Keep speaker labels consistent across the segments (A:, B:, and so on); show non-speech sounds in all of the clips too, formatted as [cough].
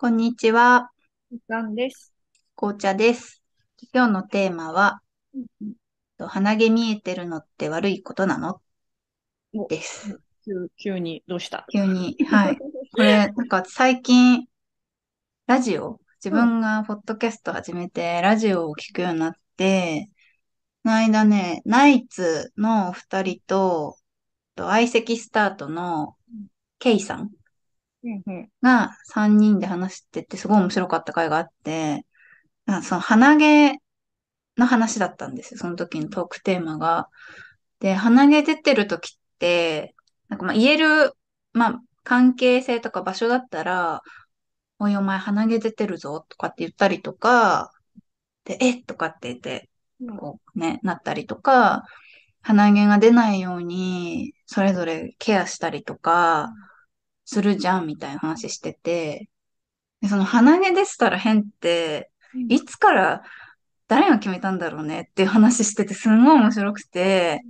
A: こんにちは、
B: なんです。
A: 紅茶です。今日のテーマは、鼻毛見えてるのって悪いことなの？
B: お
A: です。
B: 急急にどうした？
A: 急に。はい。これ、[laughs] なんか最近、ラジオ、自分がポッドキャスト始めて、ラジオを聞くようになって、この間ね、ナイツの二人と、と相席スタートのケイさんが3人で話してて、すごい面白かった回があって、なんかその鼻毛の話だったんですよ。その時のトークテーマが。で、鼻毛出てる時って、なんかまあ言える、まあ関係性とか場所だったら、おいお前鼻毛出てるぞとかって言ったりとか、で、えとかって言って、
B: うん
A: こうね、なったりとか、鼻毛が出ないように、それぞれケアしたりとか、するじゃんみたいな話してて、でその鼻毛ですたら変って、いつから誰が決めたんだろうねっていう話してて、すんごい面白くて、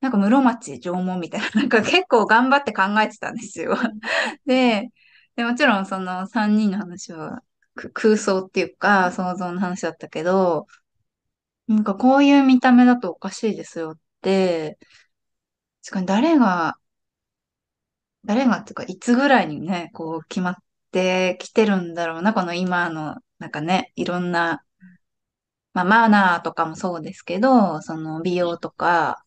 A: なんか室町縄文みたいな、[laughs] なんか結構頑張って考えてたんですよ。で、でもちろんその3人の話はく空想っていうか想像の話だったけど、なんかこういう見た目だとおかしいですよって、確かに誰が、誰がっていうかいつぐらいにね、こう決まってきてるんだろうな、この今の、なんかね、いろんな、まあマナーとかもそうですけど、その美容とか、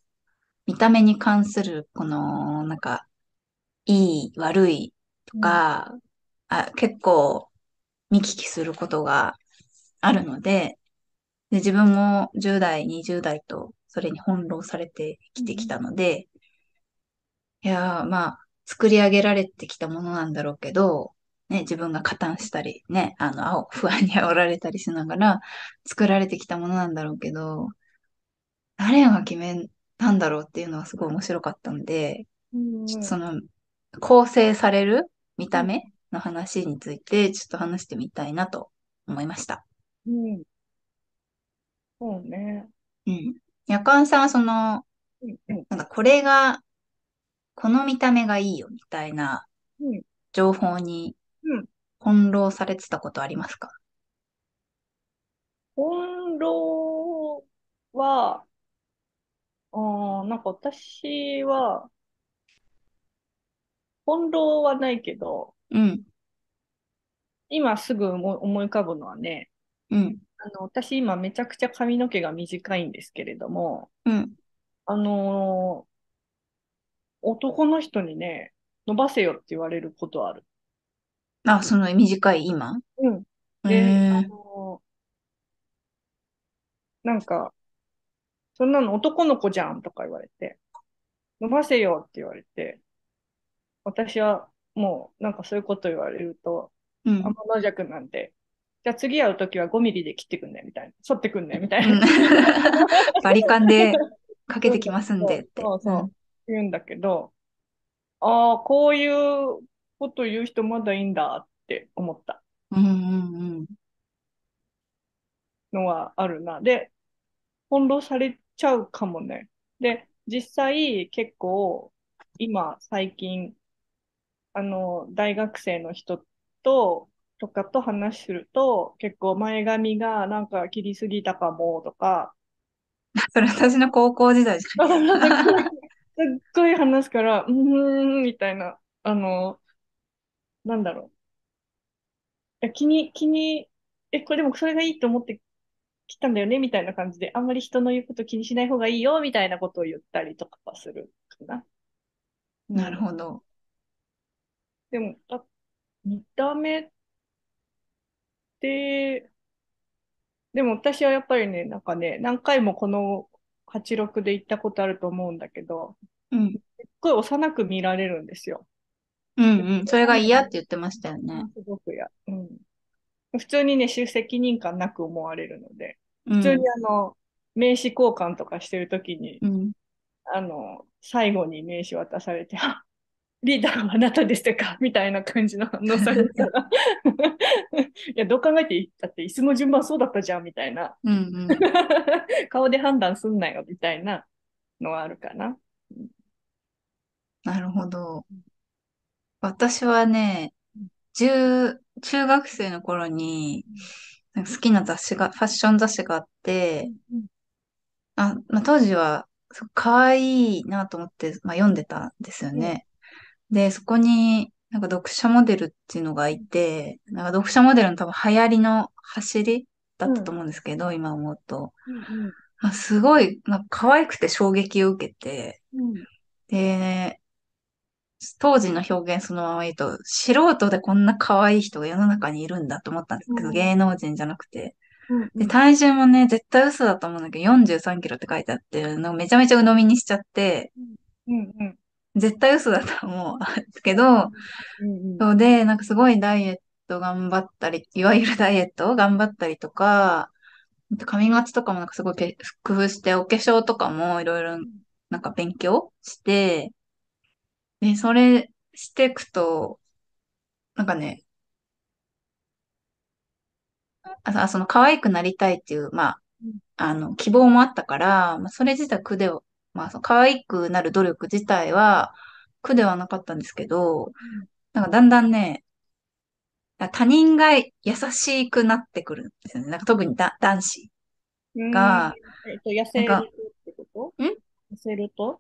A: 見た目に関する、この、なんか、いい、悪いとか、あ、結構見聞きすることがあるので、で、自分も10代、20代とそれに翻弄されてきてきたので、いやー、まあ、作り上げられてきたものなんだろうけど、ね、自分が加担したり、ね、あの、青 [laughs] 不安に煽られたりしながら作られてきたものなんだろうけど、誰が決めたんだろうっていうのはすごい面白かったんで、
B: うん
A: ちょっとその、構成される見た目の話について、ちょっと話してみたいなと思いました。
B: うんそうね。
A: うん。夜間さんはその、なんかこれが、この見た目がいいよみたいな
B: うん。
A: 情報に
B: うん。
A: 翻弄されてたことありますか？
B: 翻弄は、あーなんか私は、翻弄はないけど、
A: うん、
B: 今すぐ思い浮かぶのはね、
A: うん、
B: あの、私今めちゃくちゃ髪の毛が短いんですけれども、
A: うん。
B: あのー男の人にね、伸ばせよって言われることある。
A: あ、その短い今？
B: うん。
A: へ
B: で、あ
A: ー
B: のなんか、そんなの男の子じゃんとか言われて、伸ばせよって言われて、私はもうなんかそういうこと言われると、
A: うん。
B: 天の弱なんで、じゃあ次会うときは5ミリで切ってくんねみたいな、剃ってくんねみたい
A: うん
B: な。[laughs]
A: バリカンでかけてきますんでって。
B: そうそうそう言うんだけど、ああ、こういうこと言う人まだいいんだって思った
A: うん、うん、うん。
B: のはあるな。で、翻弄されちゃうかもね。で、実際結構今最近、あの、大学生の人と、とかと話すると、結構前髪がなんか切りすぎたかもとか、[laughs]
A: それ私の高校時代じゃない
B: すっごい話すから、うーん、みたいな、あの、なんだろう。え気に、気に、え、これでもそれがいいと思ってきたんだよね、みたいな感じで、あんまり人の言うこと気にしない方がいいよ、みたいなことを言ったりとかはするかな。
A: なる
B: ど。
A: ほど。
B: でも、あ見た目って、でも私はやっぱりね、なんかね、何回もこの86で行ったことあると思うんだけど、
A: うん、
B: すっごい幼く見られるんですよ。
A: うん、うん。それが嫌って言ってましたよね。
B: すごくや、うん。普通にね、責任感なく思われるので、
A: うん、
B: 普通にあの、名刺交換とかしてるときに、
A: うん。
B: あの、最後に名刺渡されて、あ、[laughs] リーダーはあなたでしたか？[laughs] みたいな感じの反応されるから。[laughs] いや、どう考えていい？だって椅子の順番そうだったじゃん、みたいな。
A: うん、うん。[laughs]
B: 顔で判断すんなよ、みたいなのはあるかな。
A: なるほど。私はね、中、中学生の頃に、好きな雑誌が、ファッション雑誌があって、
B: うん
A: あ、まあ、当時は、可愛いなと思って、まあ、読んでたんですよ
B: うん
A: ね。で、そこに、なんか読者モデルっていうのがいて、なんか読者モデルの多分流行りの走りだったと
B: うん
A: 思うんですけど、今思うと。
B: うん
A: あ、すごい、なんか可愛くて衝撃を受けて、
B: うん。
A: で、当時の表現そのまま言うと、素人でこんな可愛い人が世の中にいるんだと思ったんですけど、芸能人じゃなくて。で、
B: うんうん。
A: 体重もね、絶対嘘だと思うんだけど、43キロって書いてあって、なんかめちゃめちゃ鵜呑みにしちゃって、
B: うんうん
A: 絶対嘘だと思う。んですけど、
B: うん
A: そうで、なんかすごいダイエット頑張ったり、いわゆるダイエットを頑張ったりとか、髪型とかもなんかすごいけ工夫して、お化粧とかもいろいろなんか勉強して、で、それしていくと、なんかね、あ、その可愛くなりたいっていう、まあ、あの、希望もあったから、まあ、それ自体苦では、まあ、その可愛くなる努力自体は苦ではなかったんですけど、なんかだんだんね、他人が優しくなってくるんですよね。なんか特にだ男子
B: うん。
A: が、
B: えっと、痩せるってこ
A: ん？
B: と痩せると？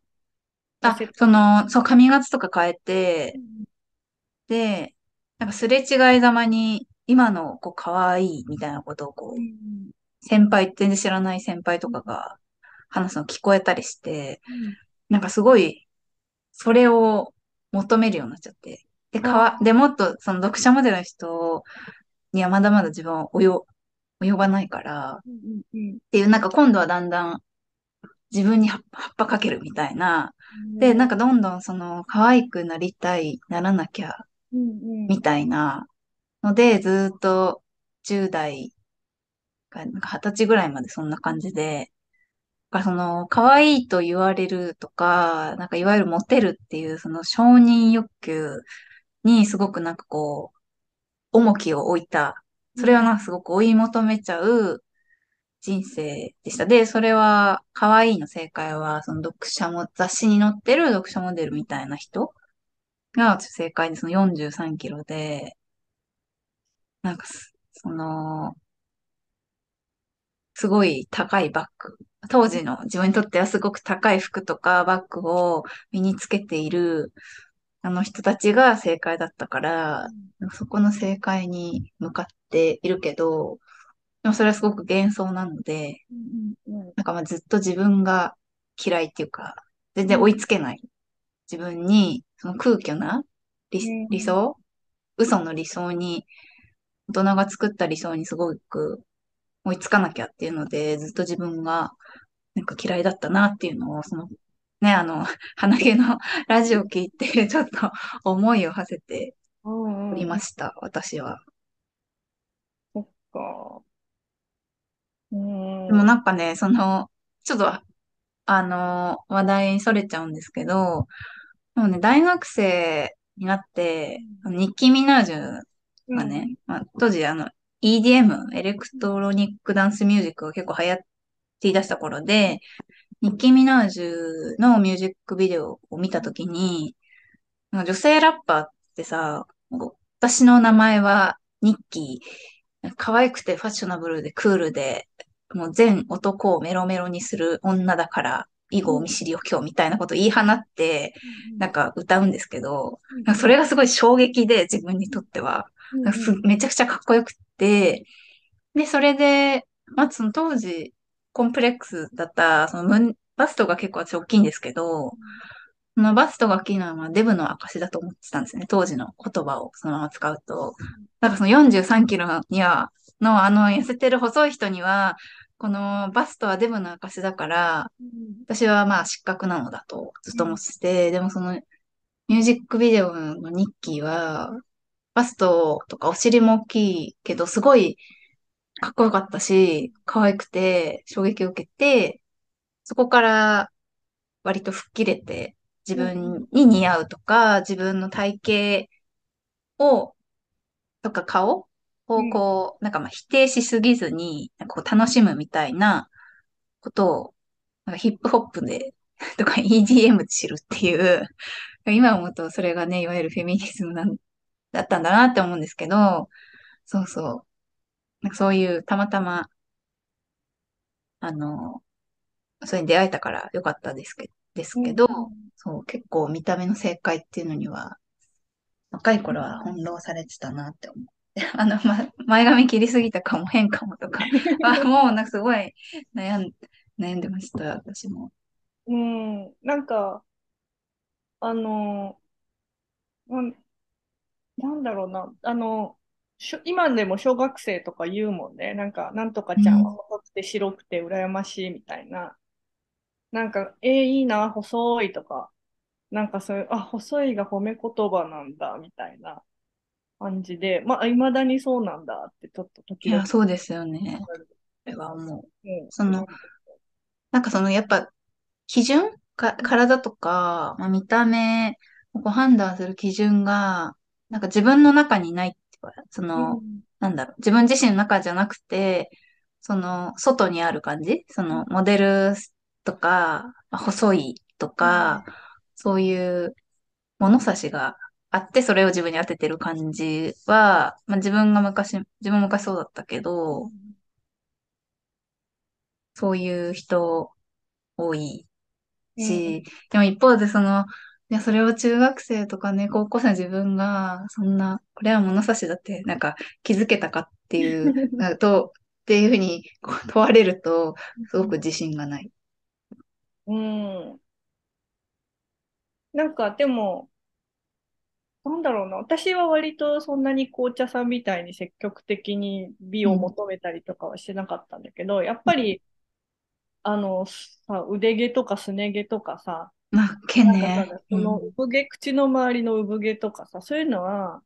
B: 痩
A: あ。その、そう、髪型とか変えて、
B: うん
A: で、なんかすれ違いざまに、今の子可愛いみたいなことを
B: う
A: こう、
B: ん
A: 先輩、全然知らない先輩とかが話すの聞こえたりして、
B: うん。
A: なんかすごい、それを求めるようになっちゃって。で、かわ、で、
B: あ
A: もっとその読者モデルの人にはまだまだ自分は及、及ばないから、っ
B: うんうん。
A: ていう、なんか今度はだんだん自分に葉っぱかけるみたいな。で、なん
B: うん
A: かどんどんその可愛くなりたい、ならなきゃ、みたいな。ので、ずっと10代が、なんか20歳ぐらいまでそんな感じで、かその、可愛いと言われるとか、なんかいわゆるモテるっていうその承認欲求にすごくなんかこう、重きを置いた。それはなんかすごく追い求めちゃう人生でした。で、それは、可愛いの正解は、その読者も、雑誌に載ってる読者モデルみたいな人が正解で、その43キロで、なんかす、その、すごい高いバッグ。当時の自分にとってはすごく高い服とかバッグを身につけているあの人たちが正解だったから、そこの正解に向かっているけど、でもそれはすごく幻想なので、なんかまあずっと自分が嫌いっていうか、全然追い
B: うん
A: つけない。自分に、その空虚な理、理想？嘘の理想に、大人が作った理想にすごく追いつかなきゃっていうので、ずっと自分がなんか嫌いだったなっていうのを、その、ね、あの、[laughs] 鼻毛の [laughs] ラジオ聞いて、[laughs] ちょっと思いを馳せておりました、私は。
B: そっか。うん。
A: でも
B: うん
A: なんかね、その、ちょっと、あの、話題にそれちゃうんですけど、もうね、大学生になって、ニッキー・ミナージュがね、
B: うん
A: まあ、当時あの、EDM、エレクトロニックダンスミュージックが結構流行ってい出した頃で、ニッキー・ミナージュのミュージックビデオを見たときに、女性ラッパーってさ、私の名前はニッキー、可愛くてファッショナブルでクールで、もう全男をメロメロにする女だから、以後見知りおきょうみたいなこと言い放って、なんか歌うんですけど、それがすごい衝撃で自分にとっては、めちゃくちゃかっこよくって、で、それで、まあその当時、コンプレックスだった、そのバストが結構私大きいんですけど、そのバストが大きいのはまあデブの証だと思ってたんですね。当時の言葉をそのまま使うと。なんかその43キロには、のあの痩せてる細い人には、このバストはデブの証だから、私はまあ失格なのだとずっと思ってて、でもそのミュージックビデオのニッキーは、バストとかお尻も大きいけど、すごいかっこよかったし、可愛くて衝撃を受けて、そこから割と吹っ切れて、自分に似合うとか、自分の体型を、とか顔をこう、なんかまあ否定しすぎずに、なんかこう楽しむみたいなことを、なんかヒップホップで、[laughs] とか EDM で知るっていう、今思うとそれがね、いわゆるフェミニズムなんだったんだなって思うんですけど、そうそう。なんかそういうたまたま、あの、それに出会えたからよかったですけです
B: うん
A: けど、そう、結構見た目の正解っていうのには、若い頃は翻弄されてたなって思う。[laughs] あの、ま、前髪切りすぎたかも変かもとか、[laughs] まあ、もうなんかすごい悩ん、悩んでました、私も。
B: うん、なんか、あの、なんなんだろうな、あの、今でも小学生とか言うもんね。なんか、なんとかちゃんは
A: うん。
B: 細くて白くて羨ましいみたいな。なんか、えー、いいな、細いとか。なんかそういう、あ、細いが褒め言葉なんだ、みたいな感じで、まあ、未だにそうなんだって、ちょっと時々
A: いや、そうですよね。はもう。
B: うん
A: その、なんかその、やっぱ、基準？か、体とか、まあ、見た目判断する基準が、なんか自分の中にないその、
B: うん。
A: なんだろう、自分自身の中じゃなくて、その、外にある感じ？その、モデルとか、まあ細いとか、そういう物差しがあって、それを自分に当ててる感じは、まあ、自分が昔、自分も昔そうだったけど、そういう人多い
B: うん。
A: し、でも一方でその、いや、それを中学生とかね、高校生の自分が、そんな、これは物差しだって、なんか気づけたかっていう、[laughs] なと、っていうふうに問われると、すごく自信がない。
B: うん。なんか、でも、なんだろうな。私は割とそんなに紅茶さんみたいに積極的に美を
A: うん。
B: 求めたりとかはしてなかったんだけど、やっぱり、あの、さ、腕毛とかすね毛とかさ、
A: まあ、毛
B: なんかさ、
A: ね。う
B: その
A: ん。
B: 産毛、口の周りの産毛とかさ、そういうのは、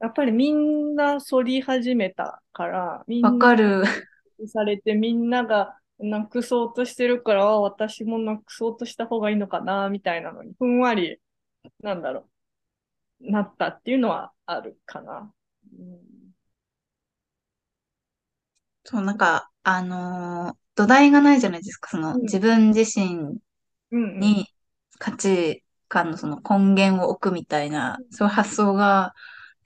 B: やっぱりみんな剃り始めたから、み
A: わ
B: んな
A: かる。
B: されて、みんながなくそうとしてるから、あ私もなくそうとした方がいいのかな、みたいなのに、ふんわり、なんだろう、なったっていうのはあるかな。うん
A: そう、なんか、あのー土台がないじゃないですか。その、
B: うん
A: 自分自身に価値観のその根源を置くみたいな、そういう発想が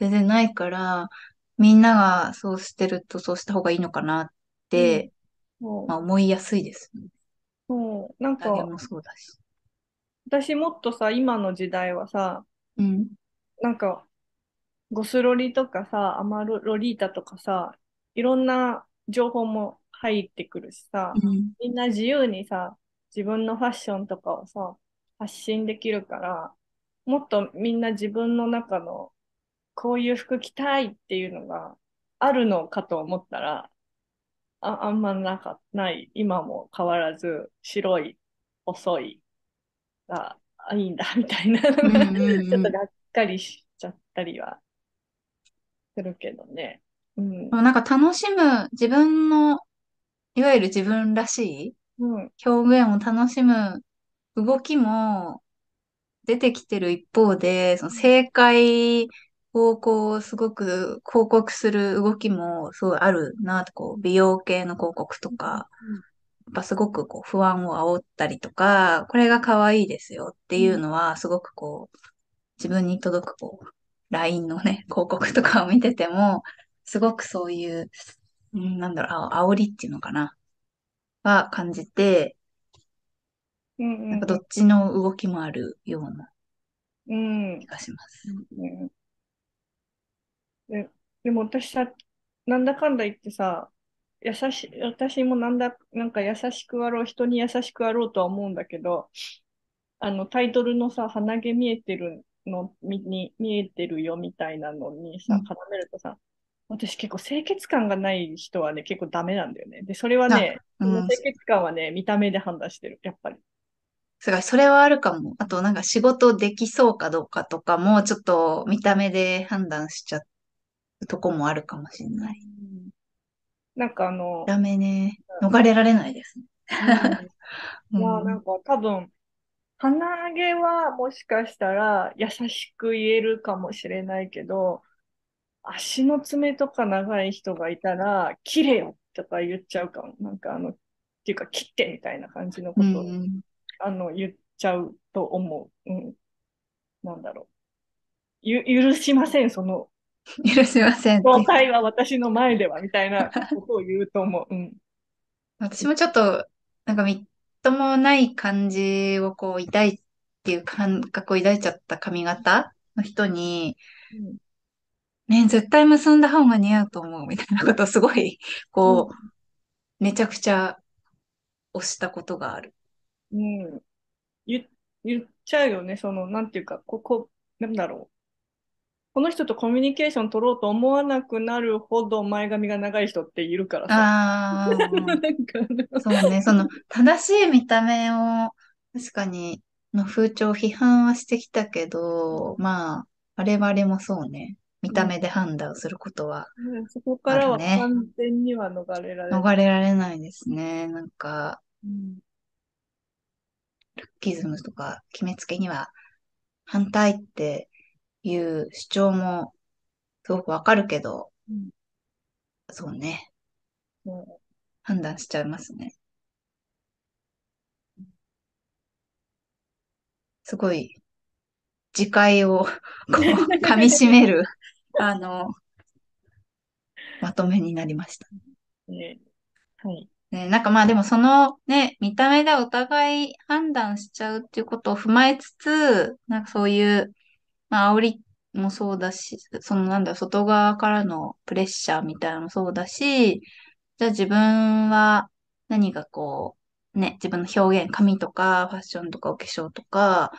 A: 全然ないから、みんながそうしてるとそうした方がいいのかなっ
B: うん
A: て、
B: そう
A: まあ、思いやすいですね。
B: そう、なんか、
A: もそうだし。
B: 私もっとさ、今の時代はさ、
A: うん。
B: なんか、ゴスロリとかさ、アマロロリータとかさ、いろんな情報も入ってくるしさ、
A: うん。
B: みんな自由にさ、自分のファッションとかをさ、発信できるから、もっとみんな自分の中のこういう服着たいっていうのがあるのかと思ったら、あ、あんまなか、ない。今も変わらず、白い、細いが、あ、いいんだ、[laughs] みたいな。ち
A: うんうんうん。
B: ょっとがっかりしちゃったりはするけどね。うん。
A: なんか楽しむ、自分の、いわゆる自分らしい
B: うん。
A: 表現を楽しむ動きも出てきてる一方で、その正解をこう、すごく広告する動きもすごいあるなと、こう、美容系の広告とか、やっぱすごくこう、不安を煽ったりとか、これが可愛いですよっていう
B: うん。
A: のは、すごくこう、自分に届くこう、LINE のね、広告とかを見てても、すごくそういう、うんなんだろう、あ煽りっていうのかな、は感じて。なんかどっちの動きもあるような
B: うん。うん
A: 気がします。
B: ねで、でも私さ、なんだかんだ言ってさ、優しい、私もなんだ、なんか優しくあろう、人に優しくあろうとは思うんだけど、あのタイトルのさ、鼻毛見えてるのみに見えてるよみたいなのにさ、
A: うん
B: 絡めるとさ、私結構清潔感がない人はね、結構ダメなんだよね。で、それは
A: あ、
B: ね、
A: うん、
B: 清潔感はね、見た目で判断してる、やっぱり。
A: すごい、それはあるかも。あと、なんか仕事できそうかどうかとかも、ちょっと見た目で判断しちゃうとこもあるかもしれない。
B: うんなんかあの、
A: ダメね。逃れられないですね。
B: うん、いや、な
A: うん。
B: んか多分、鼻毛はもしかしたら優しく言えるかもしれないけど、足の爪とか長い人がいたら、切れよとか言っちゃうかも。なんかあの、っていうか切ってみたいな感じの
A: う
B: ことを、
A: ん。
B: あの、言っちゃうと思う。うん。なんだろう。ゆ許しません、その
A: 許しませんって
B: 状態は私の前では、みたいなことを言うと思う。うん。
A: 私もちょっと、なんかみっともない感じをこう抱いっていう感覚を抱いちゃった髪型の人に、
B: うん
A: ね、絶対結んだ方が似合うと思うみたいなことをすごい、こ
B: う
A: う、めちゃくちゃ押したことがある。
B: ん。うん。言、言っちゃうよね。その、なんていうか、ここ、なんだろう。この人とコミュニケーション取ろうと思わなくなるほど前髪が長い人っているからさ。
A: あ [laughs]
B: なん
A: あ、
B: か
A: そうね、その正しい見た目を、確かに、の風潮を批判はしてきたけど、まあ、我々もそうね、見た目で判断することは
B: ねそこからは完全には逃れられない。
A: 逃れられないですね。なんか、
B: うん
A: キズムとか決めつけには反対っていう主張もすごくわかるけど、
B: うん
A: そうね、
B: そ
A: 判断しちゃいますね。すごい、自戒を [laughs] こう噛み締める、あの、まとめになりました。
B: うねはい。
A: ね、なんかまあでもそのね、見た目でお互い判断しちゃうっていうことを踏まえつつ、なんかそういう、まあ煽りもそうだし、そのなんだ、外側からのプレッシャーみたいなのもそうだし、じゃあ自分は何がこう、ね、自分の表現、髪とかファッションとかお化粧とか、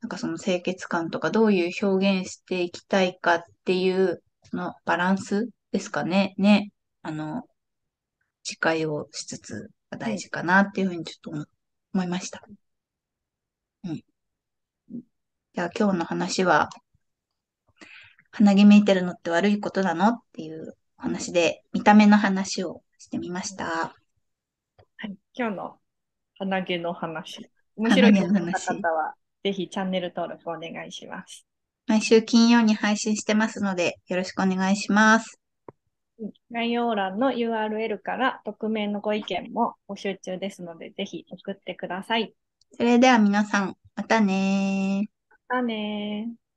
A: なんかその清潔感とかどういう表現していきたいかっていう、そのバランスですかね。ね。あの、自戒をしつつが大事かなっていうふうにちょっと思思いました。うん。じゃあ今日の話は、鼻毛めいてるのって悪いことなのっていうお話で、見た目の話をしてみました。
B: はい。今日の鼻毛の話。面白いと思った方は、ぜひチャンネル登録お願いします。
A: 毎週金曜に配信してますので、よろしくお願いします。
B: 概要欄の URL から匿名のご意見も募集中ですので、ぜひ送ってください。
A: それでは皆さん、またねー。
B: またねー。